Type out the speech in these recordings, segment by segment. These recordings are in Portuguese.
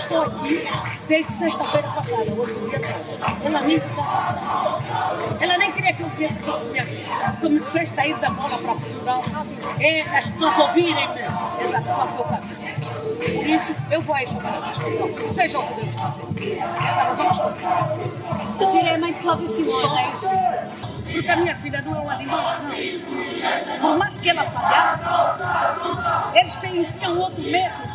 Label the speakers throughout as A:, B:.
A: Estou aqui desde sexta-feira passada, outro dia só. Ela nem de cassação. Ela nem queria que eu viesse aqui de minha filha. Como me fez sair da bola para Portugal. É, as pessoas ouvirem mesmo essa razão que eu faço. Por isso, eu vou a esta manifestação. Seja o que Deus fazer. Essa razão eu estou.
B: A senhora é mãe de Cláudio Simões, é isso?
A: porque a minha filha não é um animal, não. Por mais que ela falhasse, eles têm, tinham outro método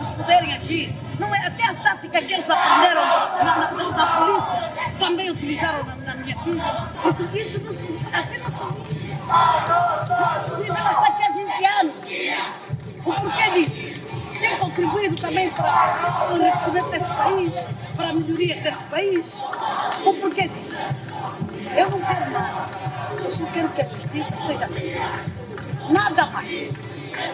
A: de poderem agir. Não é, até a tática que eles aprenderam na, na, na- polícia também utilizaram na, na minha filha. Porque isso não se, assim não se vive. Não se vive, ela está aqui há 20 anos. O porquê disso? Tem contribuído também para o enriquecimento desse país, para melhorias desse país. O porquê disso? Eu não quero nada. Eu só quero que a justiça seja feita. Nada mais.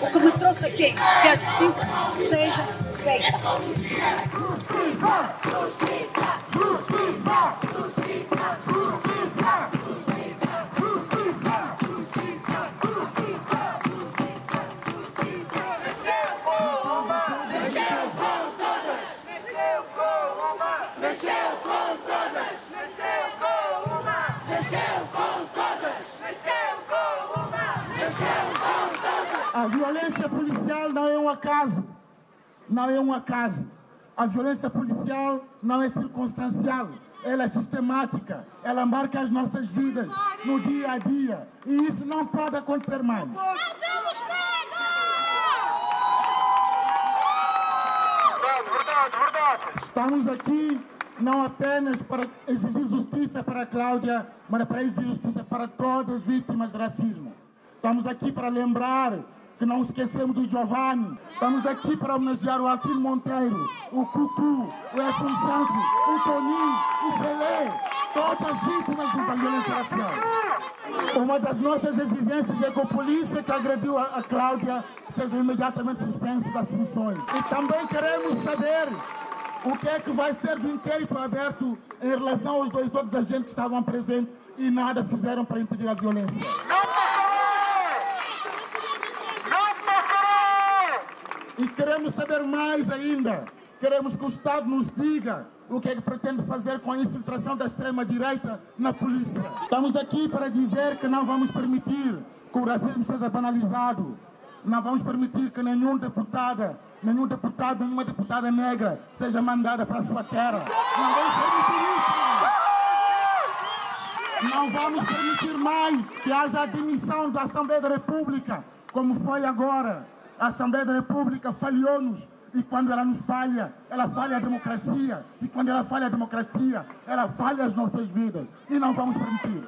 A: O que me trouxe aqui é que a justiça seja feita.
C: Mexeu com todas. Mexeu com uma, mexeu com todas. Mexeu com uma, mexeu com todas. Mexeu com uma, mexeu com todas.
D: A violência policial não é um acaso. Não é um acaso. A violência policial não é circunstancial. Ela é sistemática. Ela marca as nossas vidas no dia a dia. E isso não pode acontecer mais.
C: Não temos medo! Verdade, verdade.
D: Estamos aqui não apenas para exigir justiça para a Cláudia, mas para exigir justiça para todas as vítimas de racismo. Estamos aqui para lembrar que não esquecemos do Giovanni. Estamos aqui para homenagear o Altino Monteiro, o Cucu, o Edson Santos, o Toninho, o Celé, todas as vítimas da violência racial. Uma das nossas exigências é que a polícia que agrediu a Cláudia seja imediatamente suspensa das funções. E também queremos saber o que é que vai ser do inquérito aberto em relação aos dois outros agentes que estavam presentes e nada fizeram para impedir a violência.
C: Não passará! Não passará!
D: E queremos saber mais ainda. Queremos que o Estado nos diga o que é que pretende fazer com a infiltração da extrema-direita na polícia. Estamos aqui para dizer que não vamos permitir que o racismo seja banalizado. Não vamos permitir que nenhum deputada, nenhum deputado, nenhuma deputada negra seja mandada para a sua terra. Não vamos permitir isso. Não vamos permitir mais que haja a demissão da Assembleia da República, como foi agora. A Assembleia da República falhou-nos e quando ela nos falha, ela falha a democracia. E quando ela falha a democracia, ela falha as nossas vidas. E não vamos permitir.